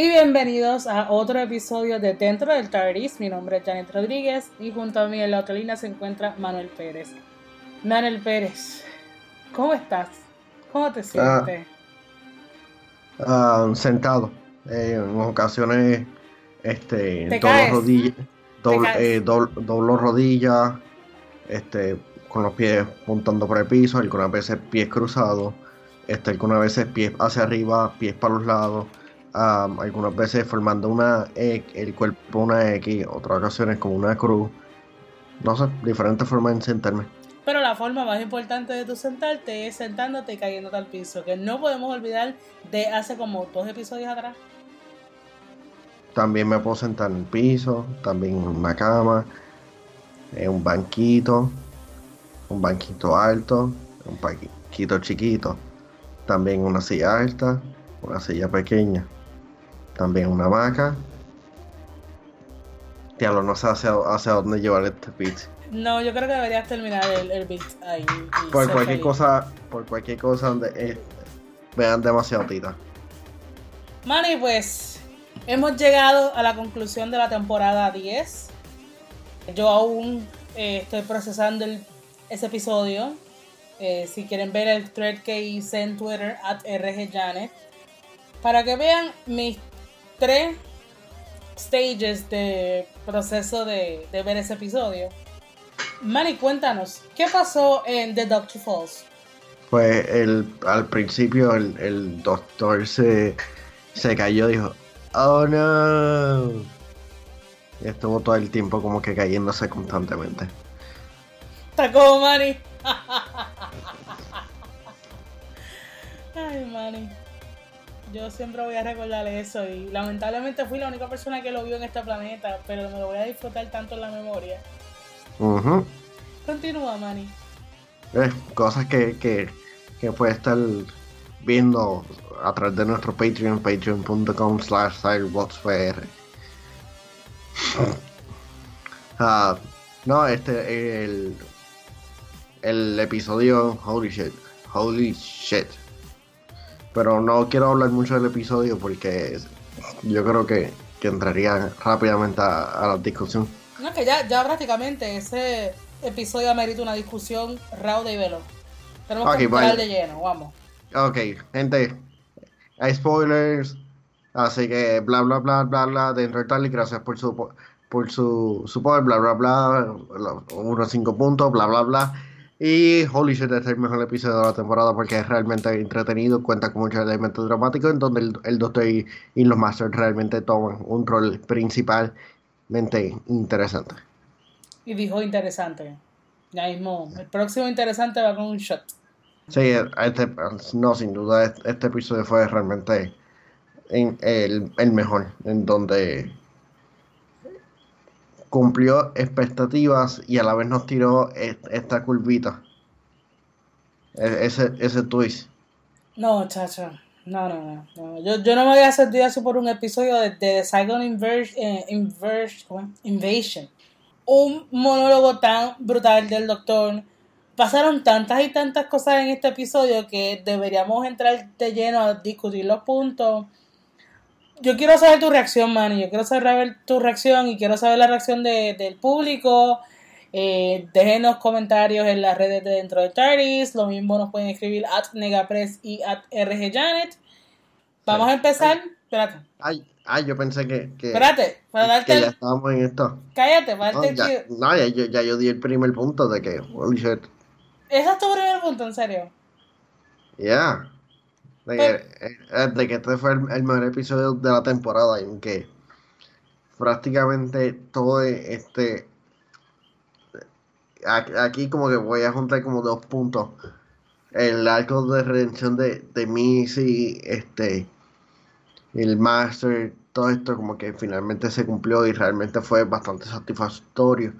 Y bienvenidos a otro episodio de Dentro del TARDIS. Mi nombre es Janet Rodríguez y junto a mí en la otra línea se encuentra Manuel Pérez. Manuel Pérez, ¿cómo estás? ¿Cómo te sientes? Ah, sentado. Eh, en ocasiones este, rodillas, eh, doblo rodillas, este, con los pies puntando por el piso, algunas veces pies cruzados, este, algunas veces pies hacia arriba, pies para los lados, algunas veces formando una e, el cuerpo una X, otras ocasiones como una cruz. No sé, diferentes formas de sentarme. Pero la forma más importante de tu sentarte es sentándote y cayéndote al piso, que no podemos olvidar de hace como dos episodios atrás. También me puedo sentar en el piso, también en una cama, en un banquito, un banquito alto, un banquito chiquito, también una silla alta, una silla pequeña, también una vaca. Diablo, no sé hacia, hacia dónde llevar este beat. No, yo creo que deberías terminar el, el beat ahí. Por cualquier cosa, por cualquier cosa eh, vean demasiado tita. Manny, pues hemos llegado a la conclusión de la temporada 10. Yo aún eh, estoy procesando ese episodio. Eh, si quieren ver el thread que hice en Twitter, at rgjanet, para que vean mis tres stages de proceso de, de ver ese episodio. Manny, cuéntanos, ¿qué pasó en The Doctor Falls? Pues el, al principio el, el doctor se, se cayó y dijo, oh no. Y estuvo todo el tiempo como que cayéndose constantemente. Está como Manny. Ay, Manny. Yo siempre voy a recordarle eso y lamentablemente fui la única persona que lo vio en este planeta, pero me lo voy a disfrutar tanto en la memoria. Continúa, Manny. Eh, cosas que, que, que puede estar viendo a través de nuestro Patreon, patreon.com slash uh, no, este, el, el episodio, holy shit, holy shit. Pero no quiero hablar mucho del episodio porque yo creo que, que entraría rápidamente a, la discusión. No, que ya, ya prácticamente ese episodio amerita una discusión rauda y veloz. Tenemos que entrar de lleno, vamos. Ok, gente, hay spoilers, así que bla bla bla bla bla dentro de tal y gracias por su por su support, bla bla bla, unos cinco puntos, bla bla bla. Y holy shit, este es el mejor episodio de la temporada porque es realmente entretenido, cuenta con muchos elementos dramáticos en donde el, Doctor y, los Masters realmente toman un rol principalmente interesante. Y dijo interesante. Ya mismo, el próximo interesante va con un shot. Sí, este, no, sin duda, este, este episodio fue realmente el, el mejor, en donde cumplió expectativas y a la vez nos tiró esta curvita. E, ese, ese twist. No, chacho. No, no, no. Yo, yo no me había sentido así por un episodio de, The Saigon eh, Invasion. Un monólogo tan brutal del doctor. Pasaron tantas y tantas cosas en este episodio que deberíamos entrar de lleno a discutir los puntos yo quiero saber tu reacción, Manny. Yo quiero saber tu reacción y quiero saber la reacción del público. Eh, déjenos comentarios en las redes de dentro de TARDIS. Lo mismo nos pueden escribir at Negapress y at RGJanet. Vamos a empezar. Espérate. Ay, ay, yo pensé que. que Espérate, para darte. Que ya estábamos en esto. Cállate, para darte no, ya, no, ya, yo, ya yo di el primer punto de que. Holy shit. ¿Ese es tu primer punto, en serio? Ya. Eh, de que, este fue el, mejor episodio de la temporada en que prácticamente todo este aquí como que voy a juntar como dos puntos el arco de redención de, de Missy este el Master todo esto como que finalmente se cumplió y realmente fue bastante satisfactorio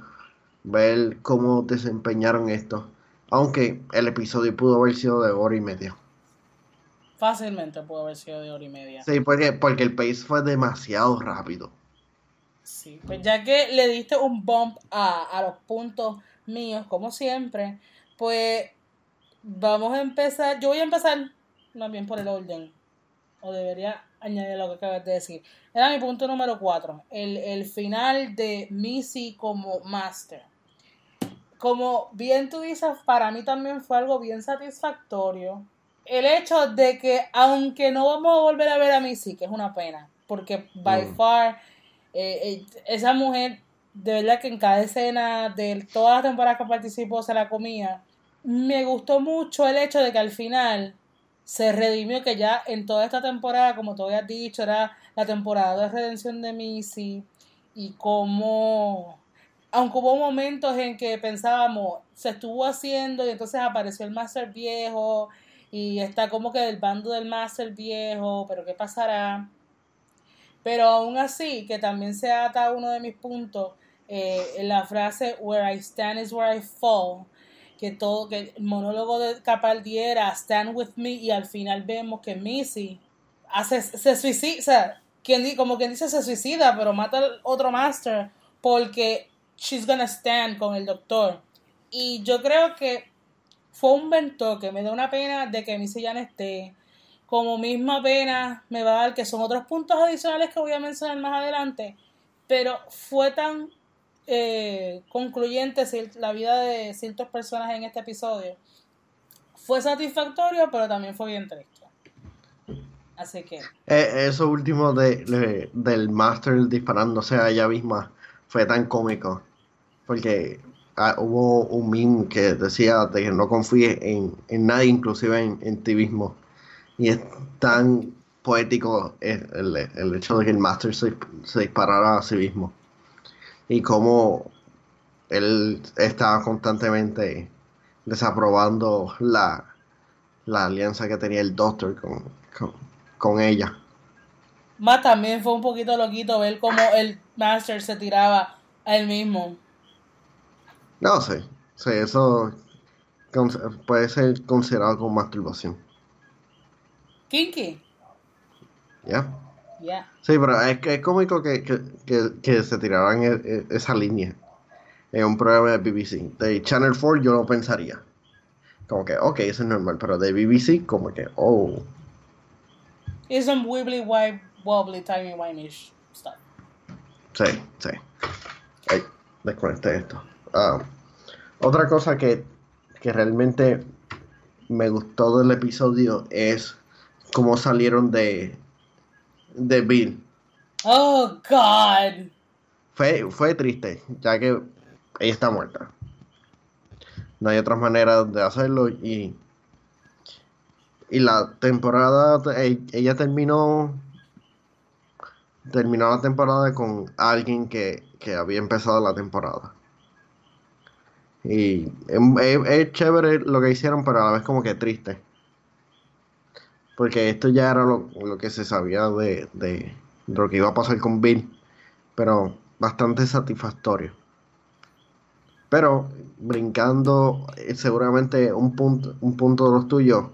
ver cómo desempeñaron esto aunque el episodio pudo haber sido de hora y media Fácilmente pudo haber sido de hora y media. Sí, porque, porque el pace fue demasiado rápido. Sí, pues ya que le diste un bump a, los puntos míos, como siempre, pues vamos a empezar. Yo voy a empezar más bien por el orden. O debería añadir lo que acabas de decir. Era mi punto número 4, el, el final de Missy como Master. Como bien tú dices, para mí también fue algo bien satisfactorio. El hecho de que, aunque no vamos a volver a ver a Missy, que es una pena, porque by Mm. far, eh, eh, esa mujer, de verdad que en cada escena de todas las temporadas que participó se la comía. Me gustó mucho el hecho de que al final se redimió que ya en toda esta temporada, como tú habías dicho, era la temporada de redención de Missy y como, aunque hubo momentos en que pensábamos, se estuvo haciendo y entonces apareció el Master viejo y está como que del bando del Master viejo, pero ¿qué pasará? Pero aún así, que también se ata uno de mis puntos, eh, la frase Where I stand is where I fall, que todo, que el monólogo de Capaldi era Stand with me, y al final vemos que Missy hace, se suicida, o sea, quien, como quien dice se suicida, pero mata al otro Master porque she's gonna stand con el doctor. Y yo creo que fue un buen toque, me da una pena de que Missy ya no esté. Como misma pena me va a dar que son otros puntos adicionales que voy a mencionar más adelante, pero fue tan eh, concluyente la vida de ciertos personajes en este episodio. Fue satisfactorio, pero también fue bien triste. Así que, Eh, eso último de- del Master disparándose a ella misma fue tan cómico. Porque ah, hubo un meme que decía de que no confíes en, en nadie, inclusive en, en ti mismo. Y es tan poético el, el- el hecho de que el Master se, se disparara a sí mismo. Y cómo él estaba constantemente desaprobando la, la alianza que tenía el Doctor con, con ella. más también fue un poquito loquito ver cómo el Master se tiraba a él mismo. No sé, sí, eso puede ser considerado como masturbación. Kinky. ¿Ya? Ya. Sí, pero es que es cómico que, que, que, que se tiraran e- e- esa línea en un programa de BBC. De Channel 4 yo no pensaría. Como que, ok, eso es normal, pero de BBC como que, oh, It's some wibbly wibbly wobbly timey wimey stuff. sí, sí. Ay, desconecté esto. Ah, otra cosa que, que realmente me gustó del episodio es cómo salieron de, de Bill. Oh God. Fue, fue triste, ya que ella está muerta. No hay otras maneras de hacerlo y, y la temporada, e- ella terminó, terminó la temporada con alguien que, que había empezado la temporada. Y es, chévere lo que hicieron, pero a la vez como que triste. Porque esto ya era lo, lo que se sabía de, de- lo que iba a pasar con Bill. Pero bastante satisfactorio. Pero brincando eh, seguramente un punto, un punto de los tuyos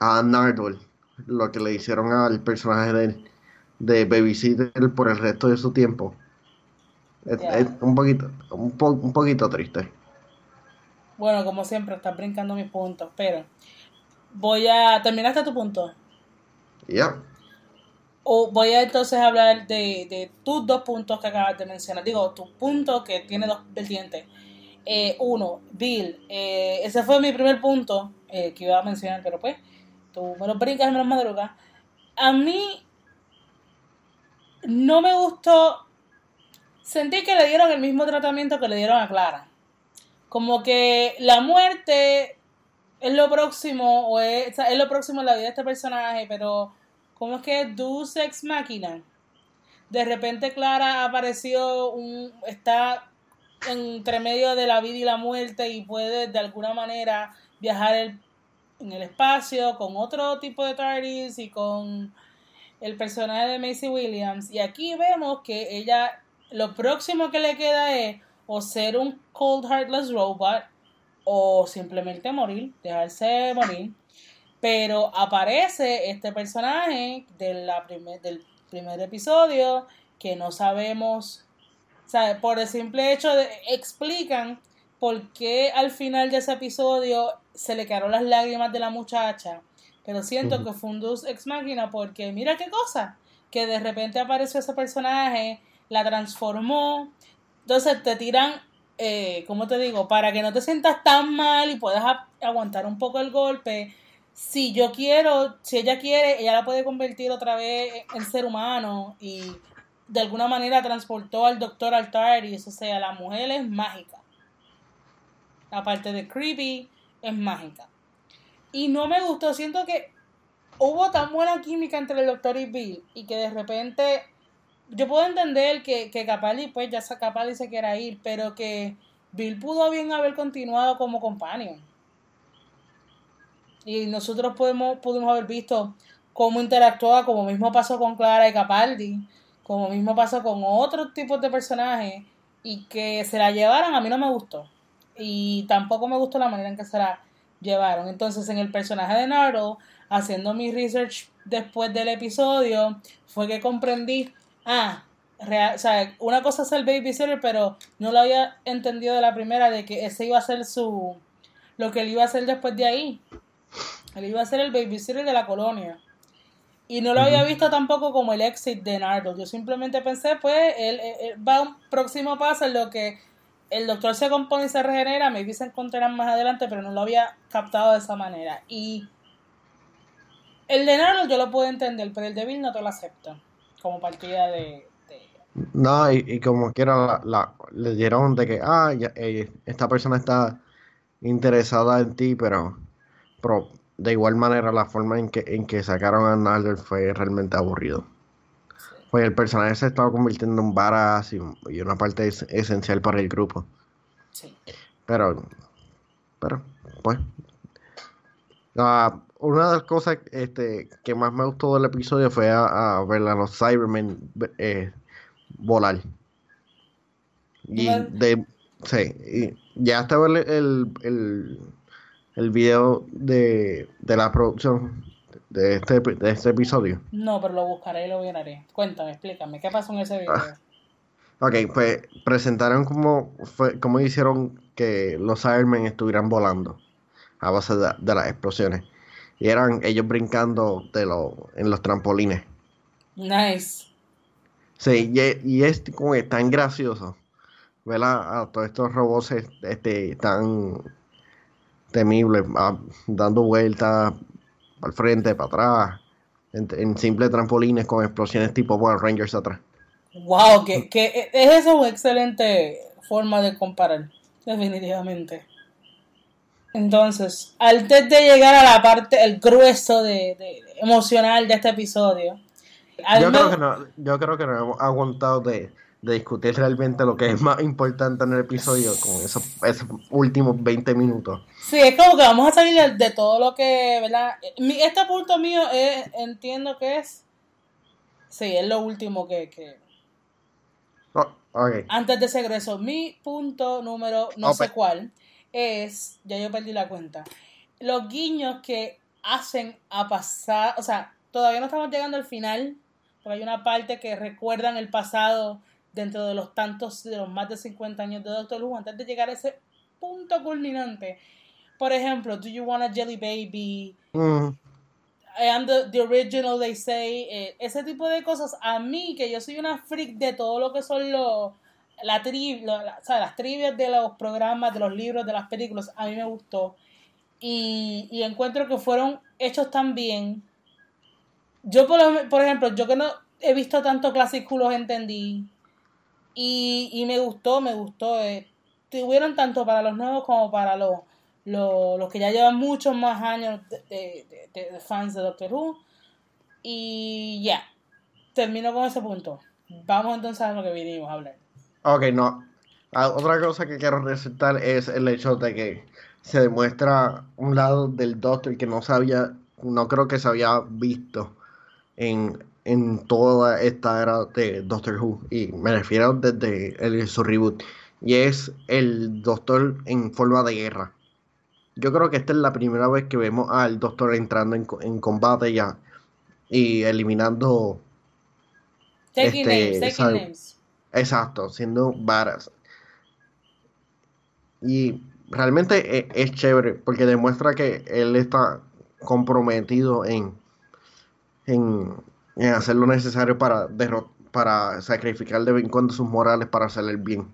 a Nardole, lo que le hicieron al personaje de, de Babysitter por el resto de su tiempo. Es, un poquito, un, po- un poquito triste. Bueno, como siempre, estás brincando mis puntos, pero voy a. ¿Terminaste tu punto? Ya. O voy a entonces hablar de, de tus dos puntos que acabas de mencionar. Digo, tu punto que tiene dos vertientes. Eh, uno, Bill. eh, ese fue mi primer punto eh, que iba a mencionar, pero pues, tú me lo brincas y me lo madrugas. A mí no me gustó. Sentí que le dieron el mismo tratamiento que le dieron a Clara. Como que la muerte es lo próximo, o es, es lo próximo en la vida de este personaje, pero ¿cómo es que Deus Ex Machina? De repente Clara apareció, un, está entre medio de la vida y la muerte y puede de alguna manera viajar en el espacio con otro tipo de TARDIS y con el personaje de Macy Williams. Y aquí vemos que ella, lo próximo que le queda es o ser un cold heartless robot o simplemente morir, dejarse morir. Pero aparece este personaje de la primer, del primer episodio que no sabemos, o sea, por el simple hecho de explican por qué al final de ese episodio se le quedaron las lágrimas de la muchacha, pero siento que fue un Deus Ex Máquina porque mira qué cosa, que de repente apareció ese personaje, la transformó, entonces te tiran, eh, ¿cómo te digo? Para que no te sientas tan mal y puedas aguantar un poco el golpe. Si yo quiero, si ella quiere, ella la puede convertir otra vez en ser humano y de alguna manera transportó al doctor Altaris, o sea, la mujer es mágica. Aparte de creepy, es mágica. Y no me gustó, siento que hubo tan buena química entre el doctor y Bill y que de repente yo puedo entender que, que Capaldi, pues ya Capaldi se quiera ir, pero que Bill pudo bien haber continuado como companion. Y nosotros podemos, pudimos haber visto cómo interactuaba, como mismo pasó con Clara y Capaldi, como mismo pasó con otros tipos de personajes, y que se la llevaran a mí no me gustó. Y tampoco me gustó la manera en que se la llevaron. Entonces, en el personaje de Naruto, haciendo mi research después del episodio, fue que comprendí ah, real, o sea, una cosa es el babysitter, pero no lo había entendido de la primera de que ese iba a ser su, lo que él iba a hacer después de ahí. Él iba a ser el babysitter de la colonia. Y no lo había visto tampoco como el exit de Nardo. Yo simplemente pensé, pues, él, va a un próximo paso en lo que el doctor se compone y se regenera. Maybe se encontrarán más adelante, pero no lo había captado de esa manera. Y el de Nardo yo lo puedo entender, pero el de Bill no te lo acepto como partida de... No, y, como quiera la, le dieron de que, ah, eh, esta persona está interesada en ti, pero, pero, de igual manera la forma en que, en que sacaron a Nalder fue realmente aburrido. Pues el personaje se estaba convirtiendo en varas y, una parte esencial para el grupo. Sí. Pero, pero, pues, una de las cosas este, que más me gustó del episodio fue a, ver a los Cybermen eh, volar. Y de sí, y ya hasta ver el, el, el video de, de, la producción de este, de este episodio. No, pero lo buscaré y lo veré. Cuéntame, explícame, ¿qué pasó en ese video? Ah, ok, pues presentaron cómo, fue, cómo hicieron que los Cybermen estuvieran volando a base de, las explosiones. Y eran ellos brincando de lo, en los trampolines. Nice. Sí, y, es como tan gracioso ver a, todos estos robots este, tan temibles, dando vueltas al frente, para atrás, en, simples trampolines con explosiones tipo Power Rangers atrás. Wow, que, que es eso una excelente forma de comparar, definitivamente. Entonces, antes de llegar a la parte, el grueso de, emocional de este episodio. Yo creo, que no, yo creo que no hemos aguantado de, discutir realmente lo que es más importante en el episodio con esos, esos últimos 20 minutos. Sí, es como que vamos a salir de, todo lo que, ¿verdad? este punto mío es, entiendo que es, sí, es lo último que... que... Oh, antes de ese grueso, mi punto número no sé cuál es, ya yo perdí la cuenta, los guiños que hacen a pasar, o sea, todavía no estamos llegando al final, porque hay una parte que recuerdan el pasado dentro de los tantos, de los más de 50 años de Doctor Who, antes de llegar a ese punto culminante. Por ejemplo, Do You Want a Jelly Baby? Mm. I am the, original, they say. Eh, ese tipo de cosas. A mí, que yo soy una freak de todo lo que son los la tri, las trivias de los programas, de los libros, de las películas, a mí me gustó. Y, y encuentro que fueron hechos tan bien. Yo, por, por ejemplo, yo que no he visto tanto clásicos, entendí. Y, y me gustó, me gustó. Eh, tuvieron tanto para los nuevos como para los, los, que ya llevan muchos más años de, de, fans de Doctor Who. Y ya, termino con ese punto. Vamos entonces a lo que vinimos a hablar. Ok, no. Ah, otra cosa que quiero resaltar es el hecho de que se demuestra un lado del Doctor que no sabía, no creo que se había visto en, en toda esta era de Doctor Who. Y me refiero desde el, su reboot. Y es el Doctor en forma de guerra. Yo creo que esta es la primera vez que vemos al Doctor entrando en, en combate ya y eliminando. Taking este, names, taking names. Exacto, siendo varas. Y realmente e, es, chévere porque demuestra que él está comprometido en, en, en hacer lo necesario para, para sacrificar de vez en cuando sus morales para hacer el bien.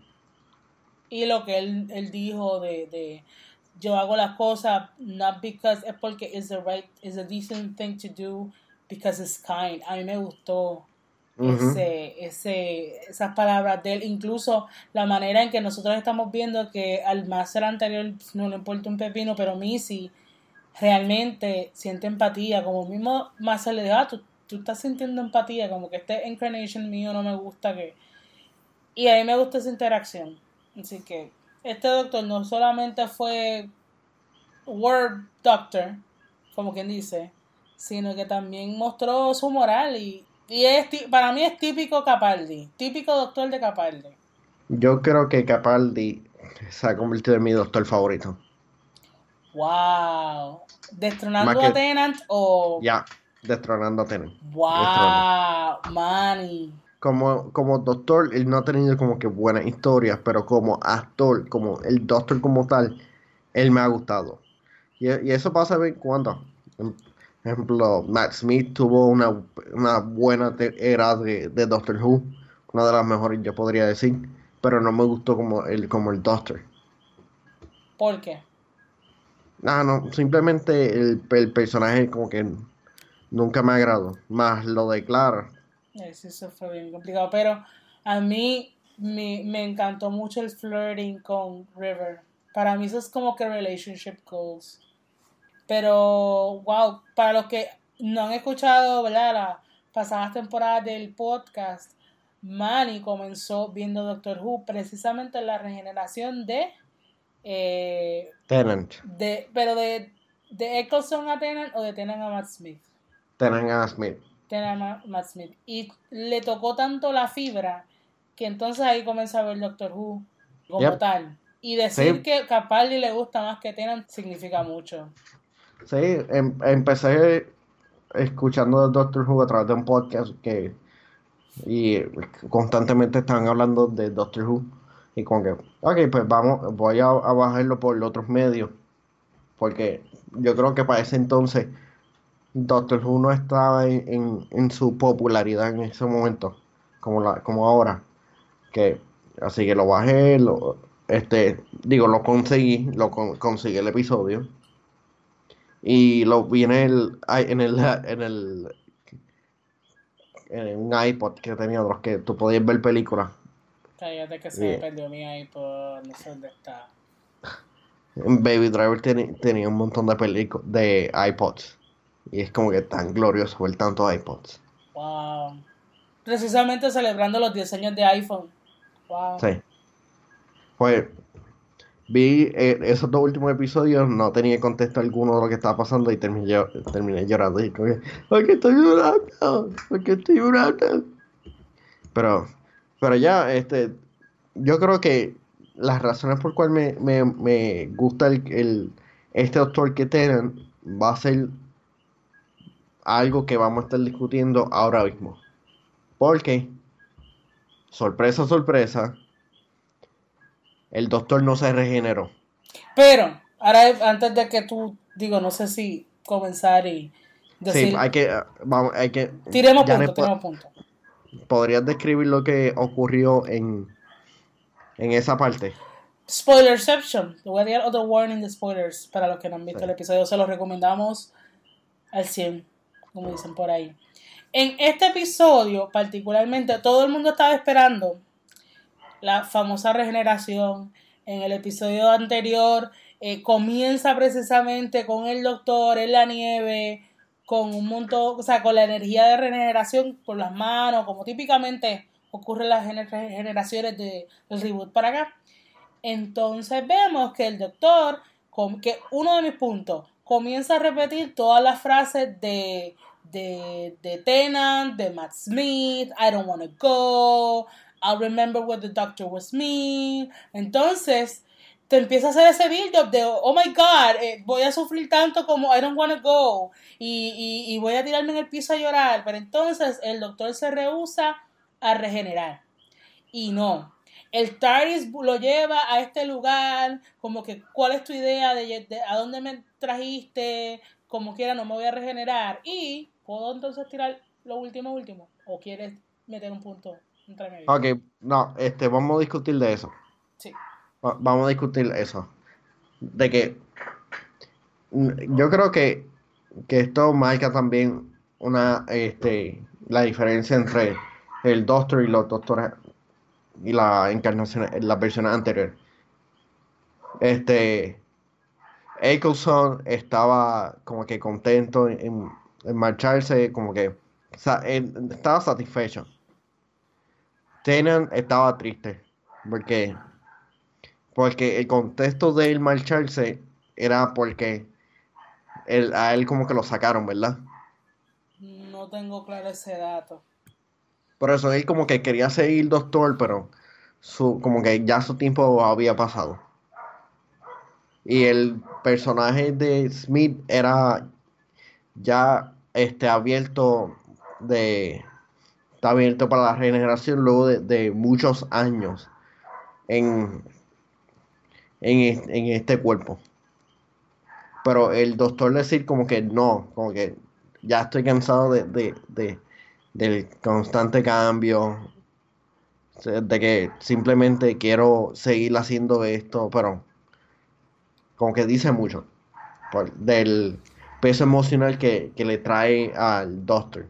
Y lo que él, él dijo de, de yo hago las cosas not because es porque it's the right, it's a decent thing to do because it's kind. A mí me gustó ese, ese, esas palabras de él, incluso la manera en que nosotros estamos viendo que al máster anterior no le importa un pepino, pero Missy realmente siente empatía, como mismo Máster le dijo, ah, tú, tú estás sintiendo empatía, como que este incarnation mío no me gusta que... Y a mí me gusta esa interacción. Así que este doctor no solamente fue Word Doctor, como quien dice, sino que también mostró su moral y, y es, para mí es típico Capaldi, típico doctor de Capaldi. Yo creo que Capaldi se ha convertido en mi doctor favorito. Wow. ¿Destronando a Tenant o...? Ya, destronando a Tenant. Wow, Manny como, como doctor, él no ha tenido como que buenas historias, pero como actor, como el doctor como tal, él me ha gustado. Y, eso pasa de vez en cuando. Por ejemplo, Matt Smith tuvo una, buena era de, Doctor Who, una de las mejores yo podría decir, pero no me gustó como el, como el Doctor. ¿Por qué? No, no, simplemente el, el personaje como que nunca me agradó. Más lo de Clara, eso fue bien complicado. Pero a mí me, me encantó mucho el flirting con River. Para mí eso es como que relationship goals. Pero, wow, para los que no han escuchado, ¿verdad? Las pasadas temporadas del podcast, Manny comenzó viendo Doctor Who precisamente en la regeneración de... Eh, Tennant. De, pero de, de Eccleston a Tennant o de Tennant a Matt Smith. Tennant a Smith. Matt Smith. Y le tocó tanto la fibra que entonces ahí comenzó a ver Doctor Who como tal. Y decir que Capaldi le gusta más que Tennant significa mucho. Sí, em, empecé escuchando Doctor Who a través de un podcast que y constantemente están hablando de Doctor Who y como que ok pues vamos voy a, bajarlo por otros medios porque yo creo que para ese entonces Doctor Who no estaba en, su popularidad en ese momento, como, la, como ahora. Que, así que lo bajé, lo, este, digo, lo conseguí, lo conseguí el episodio. Y lo vi en el, en el, en el, en un iPod que tenía otros que tú podías ver películas. Cállate que se me perdió mi iPod, no sé dónde está. Baby Driver tenía un montón de películas, de iPods. Y es como que tan glorioso ver tantos iPods. Wow. Precisamente celebrando los 10 años de iPhone. Wow. Sí. Pues vi eh, esos dos últimos episodios, no tenía contexto alguno de lo que estaba pasando y terminé, terminé llorando. Y como que, ¿por qué estoy llorando? ¿Por qué estoy llorando? Pero, pero ya, este, yo creo que las razones por cuales me, me, me gusta el, el, este doctor que tienen va a ser algo que vamos a estar discutiendo ahora mismo. Porque, sorpresa, sorpresa, el doctor no se regeneró. Pero, ahora antes de que tú, digo, no sé si comenzar y decir... Sí, hay que, vamos, hay que... Tiremos punto, tiremos punto. ¿Podrías describir lo que ocurrió en, en esa parte? Spoilerception. Te voy a dar otro warning de spoilers para los que no han visto el episodio. Se los recomendamos al 100 como dicen por ahí. En este episodio, particularmente, todo el mundo estaba esperando la famosa regeneración. En el episodio anterior eh, comienza precisamente con el doctor en la nieve, con un montón, o sea, con la energía de regeneración por las manos, como típicamente ocurre en las generaciones de, del reboot para acá. Entonces vemos que el doctor, que uno de mis puntos, comienza a repetir todas las frases de, de, de de Matt Smith, I don't want to go, I'll remember what the doctor was me. Entonces, te empieza a hacer ese build-up de, oh my god, eh, voy a sufrir tanto como I don't want to go y, y, y voy a tirarme en el piso a llorar. Pero entonces el doctor se rehúsa a regenerar. Y no, el TARDIS lo lleva a este lugar, como que, ¿cuál es tu idea de, a dónde me trajiste? como quiera no me voy a regenerar y puedo entonces tirar lo último último o quieres meter un punto entre. Ok, no, este, vamos a discutir de eso. Sí. Va- Vamos a discutir eso. De que mm, yo creo que, que esto marca también una este la diferencia entre el Doctor y los Doctores y la encarnación, las versiones anteriores. Este Eccleston estaba como que contento en, en marcharse, como que o sea, él estaba satisfecho. Tennant estaba triste porque porque el contexto de él marcharse era porque él- a él como que lo sacaron, ¿verdad? No tengo claro ese dato. Por eso él como que quería seguir doctor, pero su, como que ya su tiempo había pasado. Y el personaje de Smith era ya este abierto de está abierto para la regeneración luego de, muchos años en, en, en este cuerpo. Pero el doctor decir como que no, como que ya estoy cansado de, de, de- del constante cambio, de que simplemente quiero seguir haciendo esto, pero como que dice mucho del peso emocional que, que le trae al doctor.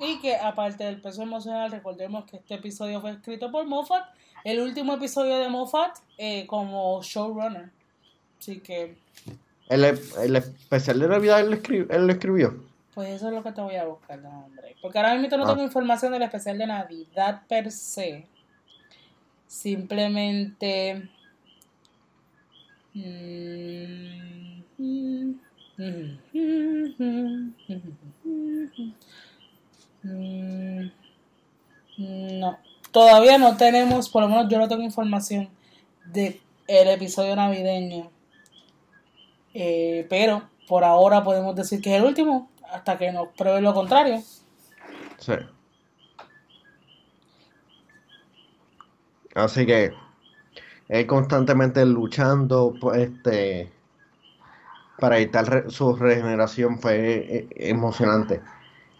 Y que aparte del peso emocional, recordemos que este episodio fue escrito por Moffat, el último episodio de Moffat eh, como showrunner. Así que, El, el especial de Navidad él, lo escri- él lo escribió. pues eso es lo que te voy a buscar, no, hombre. Porque ahora mismo no Ah. tengo información del especial de Navidad per se. Simplemente... mm, mm, mm, mm, mm, mm, No, todavía no tenemos, por lo menos yo no tengo información de el episodio navideño. Eh, pero por ahora podemos decir que es el último, hasta que nos pruebe lo contrario. Sí. Así que él constantemente luchando pues, este para evitar su regeneración fue eh, emocionante.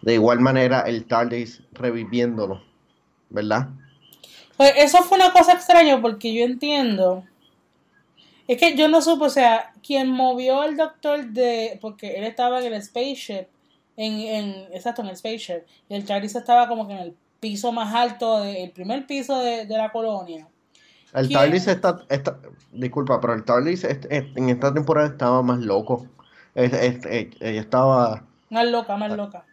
De igual manera el TARDIS reviviéndolo, ¿verdad? Pues eso fue una cosa extraña porque yo entiendo. Es que yo no supe, o sea, quien movió al doctor de. Porque él estaba en el spaceship. En, en, exacto, en el spaceship. Y el TARDIS estaba como que en el piso más alto, de- el primer piso de, de la colonia. El ¿Quién? TARDIS está, está- disculpa, pero el TARDIS en esta temporada estaba más loco. Es- eh, eh, estaba Más loca, más loca.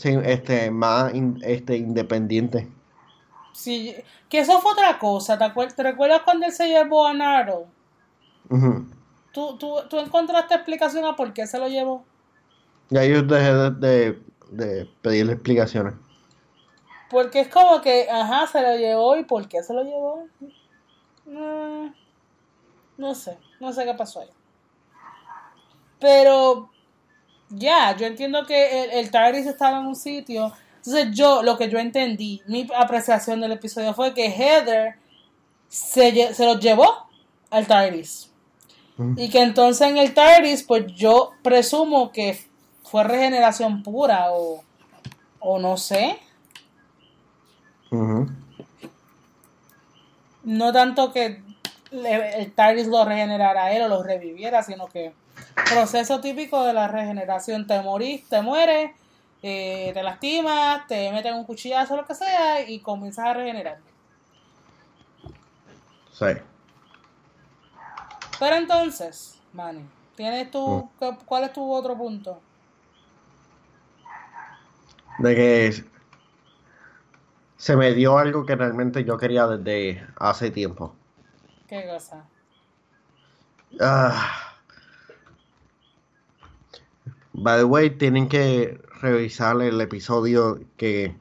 Sí, este, más in- este, independiente. Sí, que eso fue otra cosa. ¿Te, acuer- te recuerdas cuando él se llevó a Naro? ¿Tú, tú, ¿Tú encontraste explicación a por qué se lo llevó? Ya yo dejé de, de, de pedirle explicaciones. Porque es como que, ajá, se lo llevó y ¿por qué se lo llevó? No, no sé, no sé qué pasó ahí. Pero ya, yo entiendo que el, el TARDIS estaba en un sitio. Entonces yo, lo que yo entendí, mi apreciación del episodio fue que Heather se, se los llevó al TARDIS. Ujú. Y que entonces en el TARDIS, pues yo presumo que fue regeneración pura o, o no sé. No tanto que le- el TARDIS lo regenerara a él o lo reviviera, sino que proceso típico de la regeneración, te morís, te mueres, eh, te lastimas, te meten un cuchillazo, lo que sea, y comienzas a regenerar. Sí. Pero entonces, Manny, ¿tienes tu, cu- ¿cuál es tu otro punto? De que se me dio algo que realmente yo quería desde hace tiempo. ¿Qué cosa? Ah. By the way, tienen que revisar el episodio que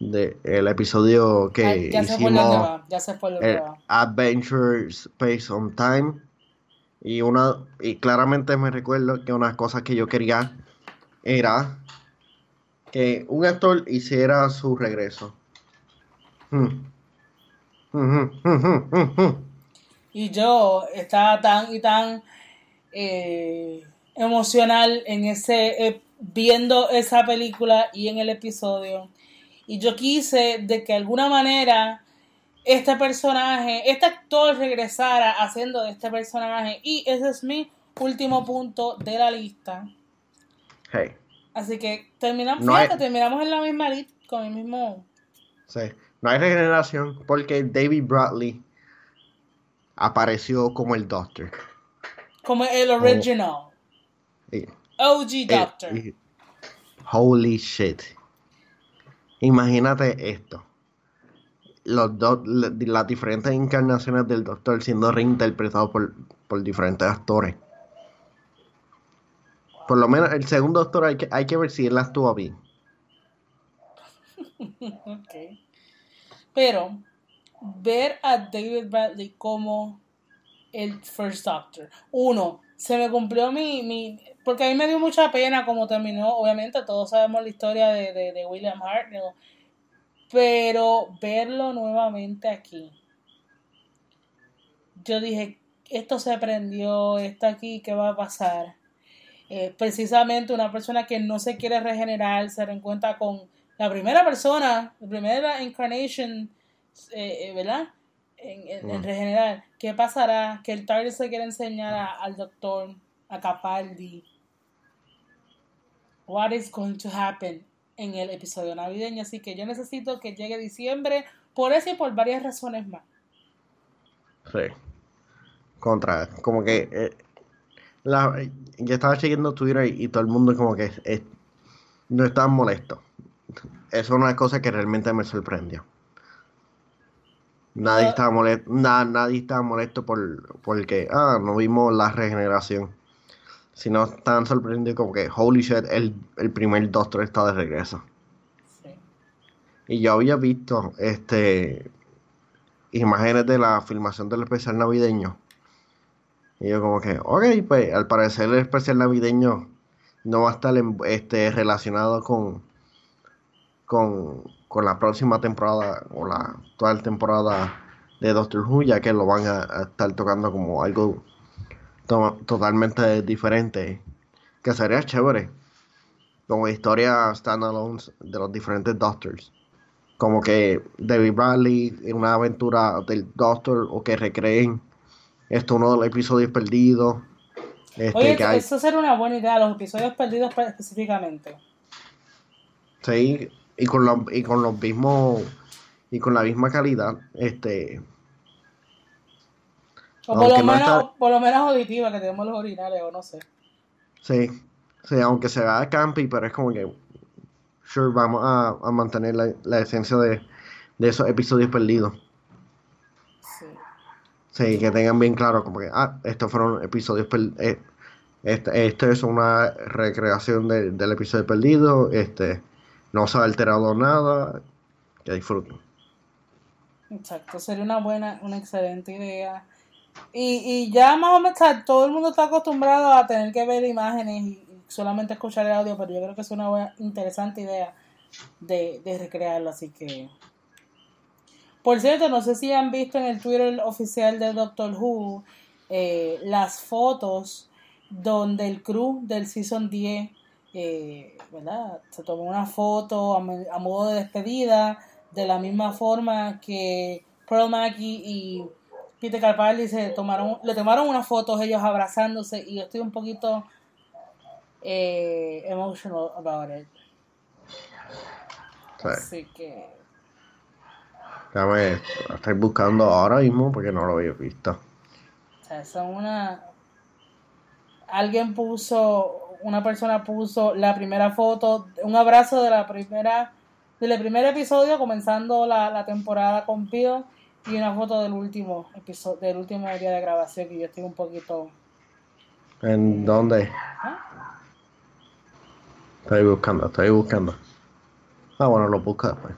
de el episodio que Ay, ya hicimos va, ya por dónde el va. Adventure Space on Time y una y claramente me recuerdo que una cosa que yo quería era que un actor hiciera su regreso. Hmm. Ujú, ujú, ujú. Y yo estaba tan y tan eh, emocional en ese eh, viendo esa película y en el episodio. Y yo quise de que de alguna manera este personaje, este actor regresara haciendo de este personaje. Y ese es mi último punto de la lista. Hey. Así que terminamos, No fíjate, hay- terminamos en la misma lista, con el mismo. Sí. No hay regeneración porque David Bradley apareció como el Doctor. Como el original. OG eh, Doctor. holy shit. Imagínate esto. Los dos, la- las diferentes encarnaciones del Doctor siendo reinterpretados por, por diferentes actores. Por lo menos el segundo Doctor hay que, hay que ver si él actúa bien. Ok. Pero ver a David Bradley como el First Doctor. Uno, se me cumplió mi, mi... Porque a mí me dio mucha pena como terminó. Obviamente todos sabemos la historia de, de, de William Hartnell. Pero verlo nuevamente aquí. Yo dije, esto se prendió, esto aquí, ¿qué va a pasar? Eh, precisamente una persona que no se quiere regenerar se reencuentra con la primera persona, la primera incarnation, eh, eh, ¿verdad? En, en- en regenerar. ¿Qué pasará? Que el TARDIS le quiere enseñar a- al doctor, a Capaldi. What is going to happen en el episodio navideño? Así que yo necesito que llegue diciembre por eso y por varias razones más. Sí. Contra, como que eh, la, yo estaba chequeando Twitter y, y todo el mundo como que eh, no estaba molesto. Eso es una cosa que realmente me sorprendió. Nadie estaba molesto, na- nadie estaba molesto por porque ah, no vimos la regeneración. Sino estaban sorprendidos como que holy shit, el, el primer Doctor está de regreso. Sí. Y yo había visto este imágenes de la filmación del especial navideño. Y yo como que, ok, pues al parecer el especial navideño no va a estar en- este, relacionado con, con, con la próxima temporada o la actual temporada de Doctor Who, ya que lo van a, a estar tocando como algo to- totalmente diferente, que sería chévere, como historia standalone de los diferentes Doctors como que David Bradley en una aventura del Doctor o que recreen esto uno de los episodios perdidos este Oye, que hay eso sería una buena idea, los episodios perdidos pe- específicamente. sí, y con los y con los mismos y con la misma calidad este O por lo, no menos, está- por lo menos auditiva que tenemos los originales, o no sé. sí, sí aunque se vea campi pero es como que sure vamos a, a mantener la, la esencia de, de esos episodios perdidos Sí. Sí, que tengan bien claro, como que, ah, estos fueron episodios, per- eh, este, esto es una recreación de- del episodio perdido, este, no se ha alterado nada, que disfruten. Exacto, sería una buena, una excelente idea. Y, y ya más o menos, todo el mundo está acostumbrado a tener que ver imágenes y, solamente escuchar el audio, pero yo creo que es una buena, interesante idea de, de recrearlo, así que... Por cierto, no sé si han visto en el Twitter oficial de Doctor Who eh, las fotos donde el crew del Season 10, eh, ¿verdad? Se tomó una foto a modo de despedida, de la misma forma que Pearl Mackie y Peter Capaldi se tomaron, le tomaron unas fotos ellos abrazándose y yo estoy un poquito eh, emotional about it. Sea, Así que lo estoy buscando ahora mismo porque no lo había visto. O sea, son una. Alguien puso, una persona puso la primera foto, un abrazo de la primera, del primer episodio, comenzando la, la temporada con Bill, y una foto del último episodio, del último día de grabación, que yo estoy un poquito. ¿En dónde? Estoy buscando, estoy buscando. Ah, bueno, lo busco después.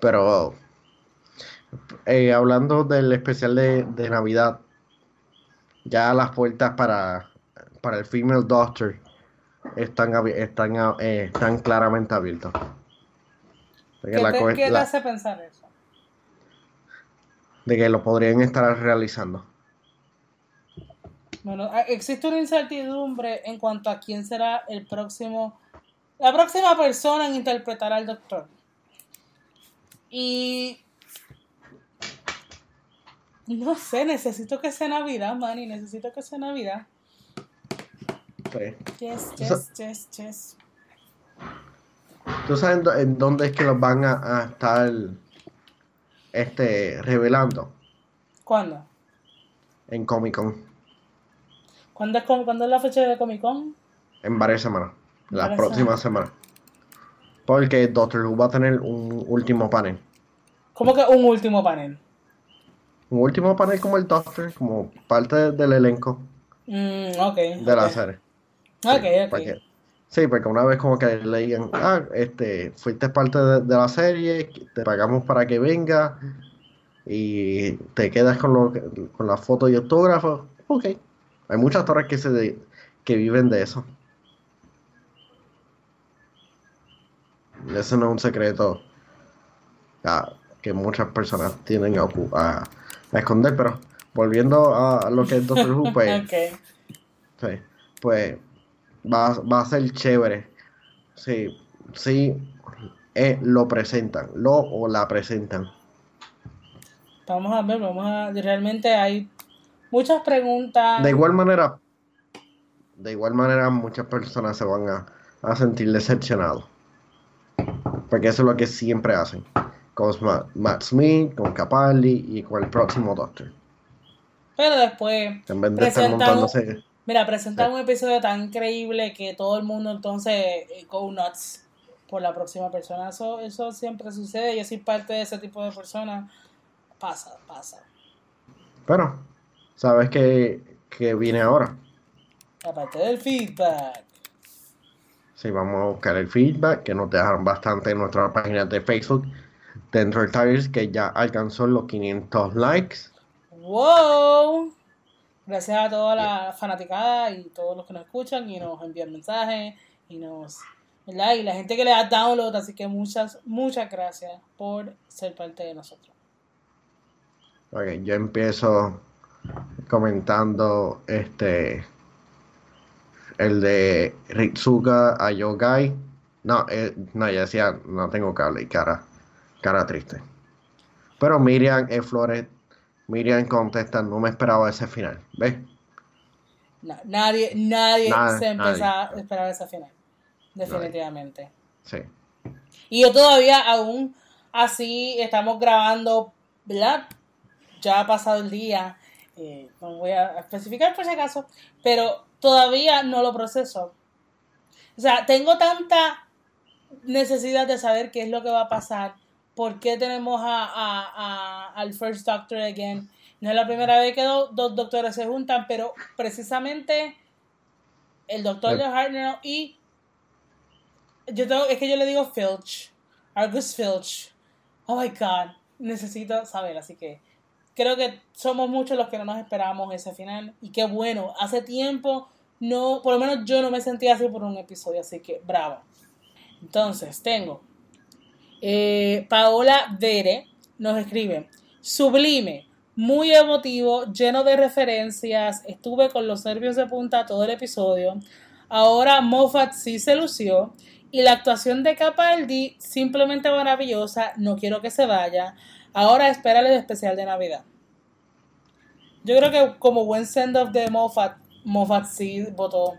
Pero, eh, hablando del especial de, de Navidad, ya las puertas para, para el Female Doctor están, están, eh, están claramente abiertas. ¿Qué te, qué te hace pensar eso? De que lo podrían estar realizando. Bueno, ah, existe una incertidumbre en cuanto a quién será el próximo, la próxima persona en interpretar al doctor. Y no sé, necesito que sea Navidad, Manny, necesito que sea Navidad. Sí. Yes, yes, yes, yes. ¿Tú sabes en dó- en dónde es que los van a, a estar este, revelando? ¿Cuándo? En Comic Con. ¿Cuándo es, ¿Cuándo es la fecha de Comic Con? En varias semanas. Las Varias próximas semanas. Porque Doctor Who va a tener un último panel. ¿Cómo que un último panel? Un último panel como el Doctor, como parte del elenco Mm, ok. de la serie. Ok, Sí, ok. Sí, porque una vez como que le digan, ah, este, fuiste parte de, de la serie, te pagamos para que venga y te quedas con, lo, con la foto y autógrafo. Ok. Hay muchas actores que, se de- que viven de eso. Eso no es un secreto ah, que muchas personas tienen a, a- a esconder, pero volviendo a, lo que es Doctor Who, pues... Sí, pues va, va a ser chévere. Sí, sí, eh, lo presentan, lo o la presentan. Vamos a ver, vamos a. Realmente hay muchas preguntas. De igual manera, de igual manera muchas personas se van a, a sentir decepcionados. Porque eso es lo que siempre hacen. Con Ma- Matt Smith, con Capaldi y con el próximo Doctor. Pero después. En vez de estar montándose. Mira, presentan Sí. un episodio tan increíble que todo el mundo entonces eh, go nuts por la próxima persona. Eso, eso siempre sucede. Yo soy parte de ese tipo de personas. Pasa, pasa. Pero, ¿sabes qué, qué viene ahora? Aparte del feedback. Sí, vamos a buscar el feedback que nos dejaron bastante en nuestra página de Facebook dentro del Tires que ya alcanzó los 500 likes. ¡Wow! Gracias a toda la fanaticada y todos los que nos escuchan y nos envían mensajes y nos. ¿verdad? Y la gente que le da download, así que muchas, muchas gracias por ser parte de nosotros. Ok, yo empiezo comentando este el de Ritsuka Ayogai. No, eh, no, ya decía, no tengo cable y cara, cara triste. Pero Miriam E. Flores, Miriam contesta, no me esperaba ese final. ¿Ves? Na- nadie nadie se empezaba nadie. a esperar esa final. Definitivamente. Sí. Y yo todavía, aún así, estamos grabando, ¿verdad? Ya ha pasado el día. eh, no voy a especificar por si acaso, pero todavía no lo proceso. O sea, tengo tanta necesidad de saber qué es lo que va a pasar, por qué tenemos a, a- a- al First Doctor again. No es la primera vez que do- dos doctores se juntan, pero precisamente el doctor de Hartnell y yo tengo, es que yo le digo Filch, Argus Filch. Oh my god, necesito saber, así que creo que somos muchos los que no nos esperábamos ese final y qué bueno, hace tiempo no, por lo menos yo no me sentía así por un episodio, así que bravo. Entonces, tengo eh, Paola Dere nos escribe, sublime, muy emotivo, lleno de referencias, estuve con los nervios de punta todo el episodio, ahora Moffat sí se lució y la actuación de Capaldi simplemente maravillosa, no quiero que se vaya, ahora espérale el especial de Navidad. Yo creo que como buen send-off de Moffat, Moffat sí votó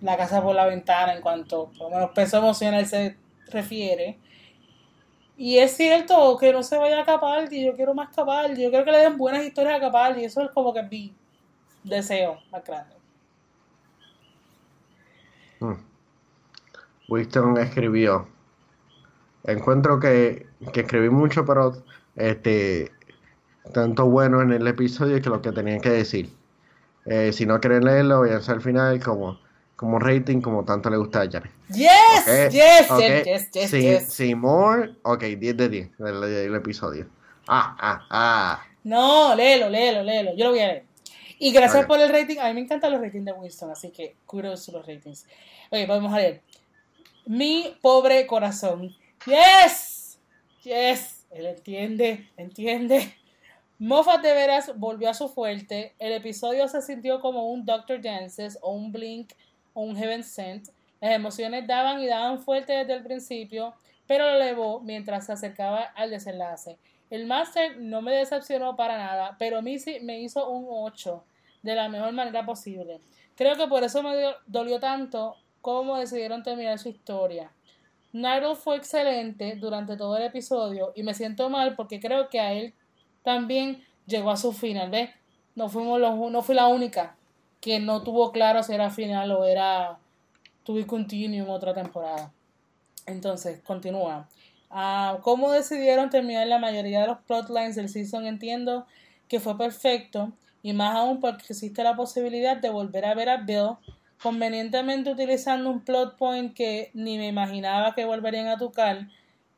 la casa por la ventana en cuanto, por lo menos, peso emocional se refiere. Y es cierto que no se vaya a Capaldi, yo quiero más Capaldi, yo quiero que le den buenas historias a Capaldi, eso es como que mi deseo más grande. Mm. Winston escribió. Encuentro que, que escribí mucho, pero este tanto bueno en el episodio que lo que tenía que decir. Eh, si no quieren leerlo, voy a hacer al final como, como rating, como tanto le gusta a Janet. Yes, Ok, yes, ok, yes, yes, yes, si, yes. si more, ok, 10 de 10 del, del episodio. Ah, ah, ah. No, léelo, léelo, léelo. Yo lo voy a leer. Y gracias Ok. por el rating. A mí me encantan los ratings de Winston, así que kudos los ratings. Ok, vamos a leer. Mi pobre corazón. Yes, yes. Él entiende, entiende. Moffat de veras volvió a su fuerte. El episodio se sintió como un Doctor Dances o un Blink un Heaven Sent. Las emociones daban y daban fuerte desde el principio, pero lo elevó mientras se acercaba al desenlace. El Master no me decepcionó para nada, pero sí me hizo un 8 de la mejor manera posible. Creo que por eso me dolió tanto cómo decidieron terminar su historia. Nigel fue excelente durante todo el episodio y me siento mal porque creo que a él también llegó a su final, ¿ves? No, fuimos los, no fui la única que no tuvo claro si era final o era to be continue en otra temporada. Entonces, continúa. Ah, ¿Cómo decidieron terminar la mayoría de los plotlines del season? Entiendo que fue perfecto y más aún porque existe la posibilidad de volver a ver a Bill convenientemente utilizando un plot point que ni me imaginaba que volverían a tocar.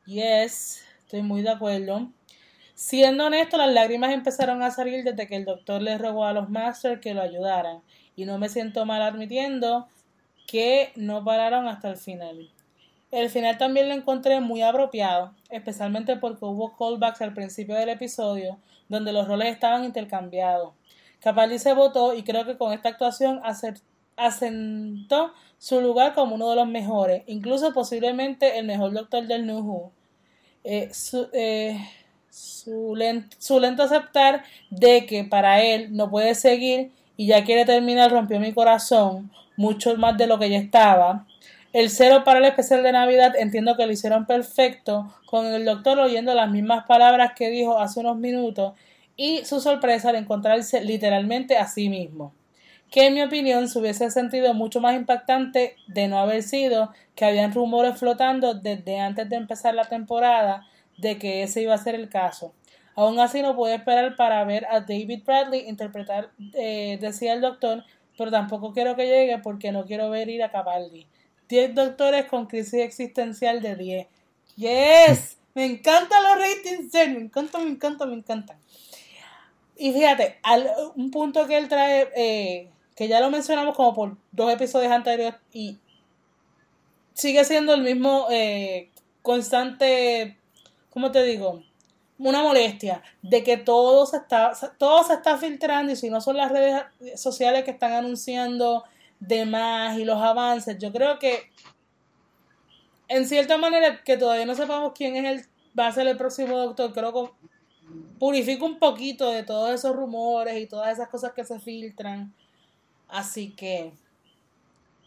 Yes, estoy muy de acuerdo. Siendo honesto, las lágrimas empezaron a salir desde que el doctor le rogó a los Masters que lo ayudaran, y no me siento mal admitiendo que no pararon hasta el final. El final también lo encontré muy apropiado, especialmente porque hubo callbacks al principio del episodio donde los roles estaban intercambiados. Capaldi se votó y creo que con esta actuación asentó su lugar como uno de los mejores, incluso posiblemente el mejor doctor del New Who. Eh, eh, su, lento, aceptar de que para él no puede seguir y ya quiere terminar rompió mi corazón mucho más de lo que ya estaba. El cero para el especial de Navidad entiendo que lo hicieron perfecto con el doctor oyendo las mismas palabras que dijo hace unos minutos y su sorpresa al encontrarse literalmente a sí mismo. Que en mi opinión se hubiese sentido mucho más impactante de no haber sido que habían rumores flotando desde antes de empezar la temporada de que ese iba a ser el caso. Aún así no puedo esperar para ver a David Bradley interpretar, eh, decía el doctor, pero tampoco quiero que llegue porque no quiero ver ir a Capaldi. 10 doctores con crisis existencial de 10. Yes, me encantan los ratings, me encanta, me encanta, me encantan. Y fíjate, un punto que él trae, eh, que ya lo mencionamos como por dos episodios anteriores y sigue siendo el mismo eh, constante ¿cómo te digo? Una molestia de que todo se está, todo se está filtrando y si no son las redes sociales que están anunciando de más y los avances, yo creo que en cierta manera que todavía no sepamos quién es el va a ser el próximo doctor, creo que purifica un poquito de todos esos rumores y todas esas cosas que se filtran. Así que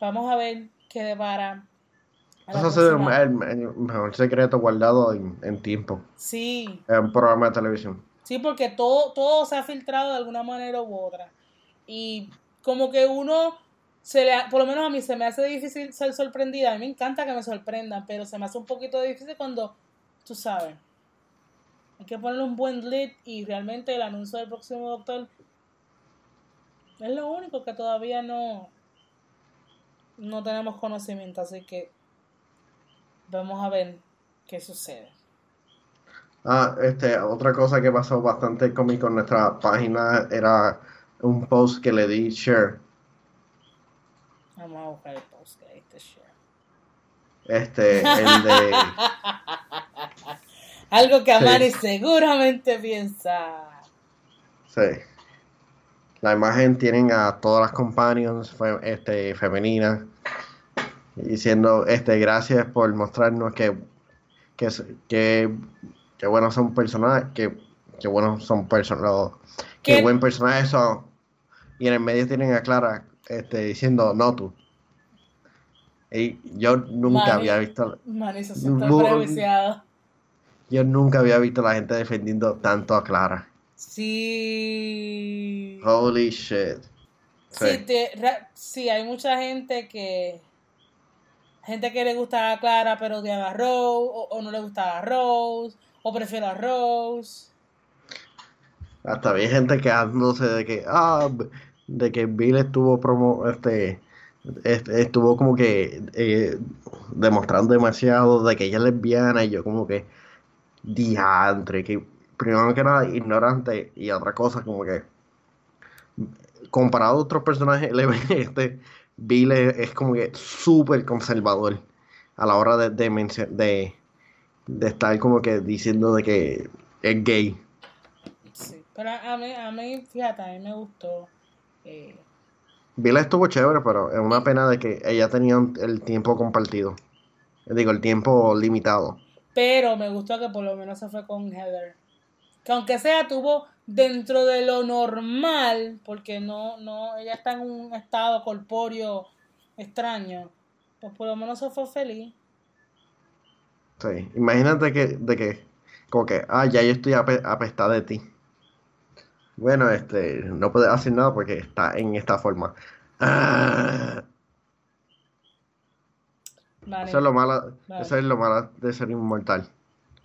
vamos a ver qué depara eso es el, mejor secreto guardado en, tiempo. Sí. En un programa de televisión. Sí, porque todo, todo se ha filtrado de alguna manera u otra. Y como que uno, se le, por lo menos a mí se me hace difícil ser sorprendida. A mí me encanta que me sorprendan, pero se me hace un poquito difícil cuando, tú sabes, hay que ponerle un buen lead y realmente el anuncio del próximo doctor es lo único que todavía no, no tenemos conocimiento. Así que Vamos a ver qué sucede. Ah, este, otra cosa que pasó bastante conmigo en nuestra página era un post que le di share. Vamos a buscar el post que le diste share. Este, el de. Algo que Amari seguramente piensa. Sí. La imagen tienen a todas las companions este, femeninas diciendo este gracias por mostrarnos que que, que, que buenos son personajes que, que buenos son personajes que buen personaje son. Y en el medio tienen a Clara este diciendo no tú. Y yo nunca había visto yo nunca había visto a la gente defendiendo tanto a Clara. Sí. Holy shit. Sí, sí hay mucha gente que gente que le gusta a Clara pero odiaba a Rose, o, no le gustaba a Rose, o prefiere a Rose. Hasta había gente quejándose de que, ah, de que Bill estuvo promo, este, estuvo como que eh, demostrando demasiado de que ella es lesbiana y yo como que diantre, que primero que nada ignorante y otra cosa como que comparado a otros personajes este Bill es, como que súper conservador a la hora de, de, de, estar como que diciendo de que es gay. Pero a mí, a mí, fíjate, a mí me gustó. Eh, Vila estuvo chévere, pero es una pena de que ella tenía el tiempo compartido. Digo, el tiempo limitado. Pero me gustó que por lo menos se fue con Heather. Que aunque sea, tuvo dentro de lo normal, porque no, no, ella está en un estado corpóreo extraño, pues por lo menos se fue feliz. Sí, imagínate que, de que, como que, ah, ya yo estoy ape- apestada de ti. Bueno, este, no puedes hacer nada porque está en esta forma. Ah, Vale, eso es lo malo, Vale. eso es lo malo de ser inmortal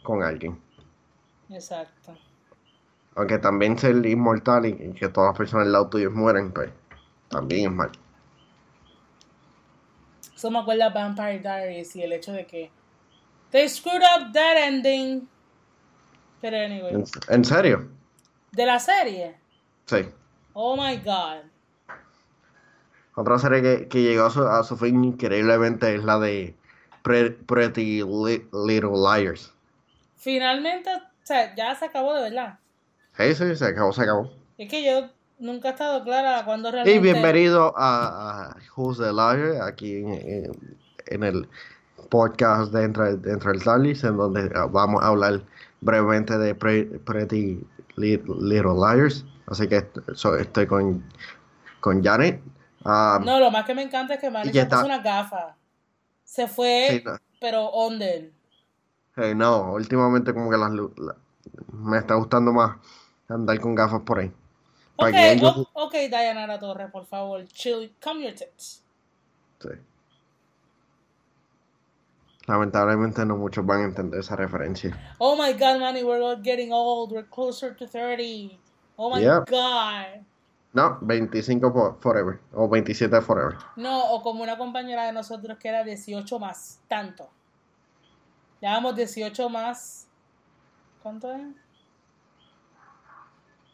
con alguien. Exacto. Aunque también ser inmortal y, que todas las personas al lado tuyo mueren, pues también es mal. Eso me acuerda Vampire Diaries y el hecho de que they screwed up that ending. Pero anyway, ¿En, en serio? de la serie. Sí. Oh my god. Otra serie que, que llegó a su, a su fin increíblemente es la de Pre- Pretty Li- Little Liars. Finalmente, o sea, ya se acabó de verdad. Sí, sí, se acabó, se acabó. Es que yo nunca he estado clara cuando Y realmente. bienvenido a, a Who's the Liar, aquí en, en- en el podcast dentro, dentro del Tarlis, en donde vamos a hablar brevemente de Pre- Pretty Li- Little Liars. Así que so- estoy con, con Janet. Ah, No, lo más que me encanta es que Manny Y se puso está. unas gafas. Se fue, sí, no, pero under. sí, no, últimamente como que las, la- me está gustando más andar con gafas por ahí. Ok, ellos- o- ok, Dayanara Torres, por favor, chill, calm your tits. Sí. Lamentablemente no muchos van a entender esa referencia. Oh my god, Manny, we're all getting old. We're closer to 30. Oh my god. No, 25 for- forever. O 27 forever. No, o como una compañera de nosotros que era 18 más, tanto. Llevamos 18 más. ¿Cuánto es?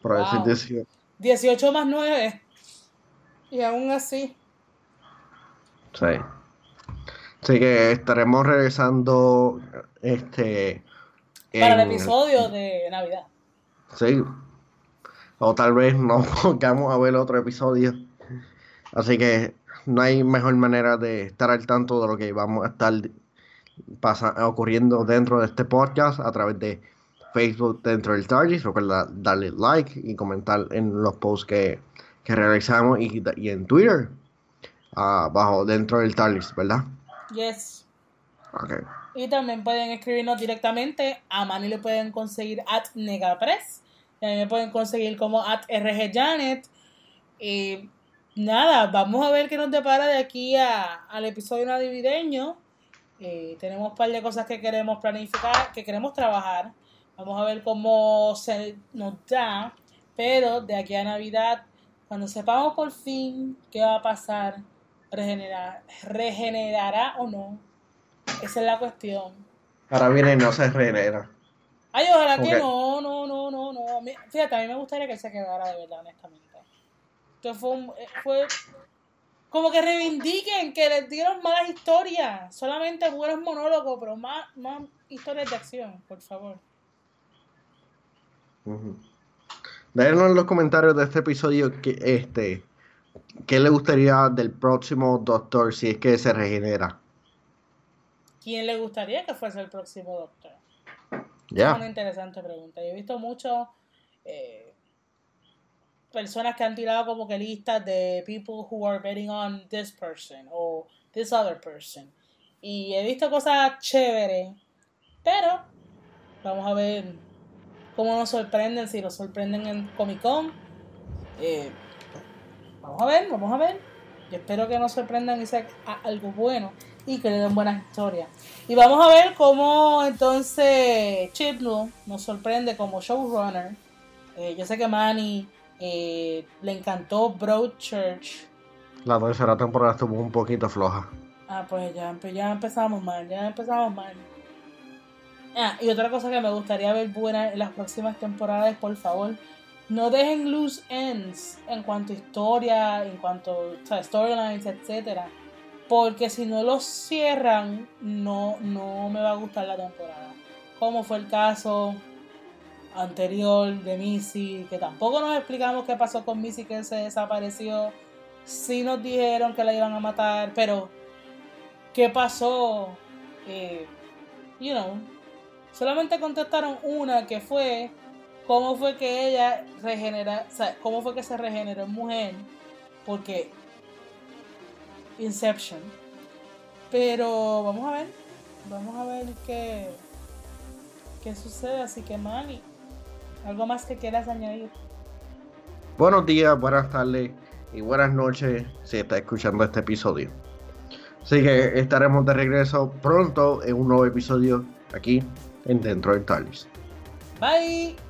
Por Wow. decir 18. 18 más 9. Y aún así. Sí. Así que estaremos regresando este Para el episodio de Navidad. Sí. O tal vez no pongamos a ver otro episodio. Así que no hay mejor manera de estar al tanto de lo que vamos a estar pasa- ocurriendo dentro de este podcast a través de Facebook dentro del Target. Recuerda darle like y comentar en los posts que, que realizamos y, y en Twitter abajo dentro del Target, ¿verdad? Yes. Ok. Y también pueden escribirnos directamente. A Manny le pueden conseguir at Negapress. Y a mí me pueden conseguir como at RGJanet. Y nada, vamos a ver qué nos depara de aquí a, al episodio navideño. Eh, tenemos un par de cosas que queremos planificar, que queremos trabajar. Vamos a ver cómo se nos da. Pero de aquí a Navidad, cuando sepamos por fin qué va a pasar, regenerar, regenerará o no. Esa es la cuestión. Ahora viene y no se regenera. Ay, ojalá que no, no, no, no, no. Fíjate, a mí me gustaría que él se quedara de verdad, honestamente. Entonces fue, un- eh, fue como que reivindiquen que les dieron malas historias. Solamente buenos monólogos, pero más, más historias de acción, por favor. Déjenos en los comentarios de este episodio que este qué le gustaría del próximo Doctor si es que se regenera. ¿Quién le gustaría que fuese el próximo Doctor? Ya. Es una interesante pregunta. Yo he visto muchos eh, personas que han tirado como que listas de people who are betting on this person o this other person. Y he visto cosas chéveres, pero vamos a ver cómo nos sorprenden, si nos sorprenden en Comic Con. Eh, vamos a ver, vamos a ver. Yo espero que nos sorprendan y sea algo bueno y que le den buenas historias. Y vamos a ver cómo entonces Chibnall nos sorprende como showrunner. Eh, yo sé que Manny eh, le encantó Broadchurch. La tercera temporada estuvo un poquito floja. Ah, pues ya, empe- ya empezamos mal, ya empezamos mal. Ah, y otra cosa que me gustaría ver buena en las próximas temporadas, por favor, no dejen loose ends en cuanto a historia, en cuanto sea, storylines, etcétera. Porque si no los cierran, no, no me va a gustar la temporada. Como fue el caso anterior de Missy, que tampoco nos explicamos qué pasó con Missy que se desapareció. Sí nos dijeron que la iban a matar, pero ¿qué pasó? Eh, you know, solamente contestaron una que fue cómo fue que ella regenera, o sea, cómo fue que se regeneró en mujer, porque Inception. Pero vamos a ver, vamos a ver qué, qué sucede, así que Manny, algo más que quieras añadir. Buenos días, buenas tardes y buenas noches si está escuchando este episodio. Así que estaremos de regreso pronto en un nuevo episodio aquí en Dentro del Talis. Bye.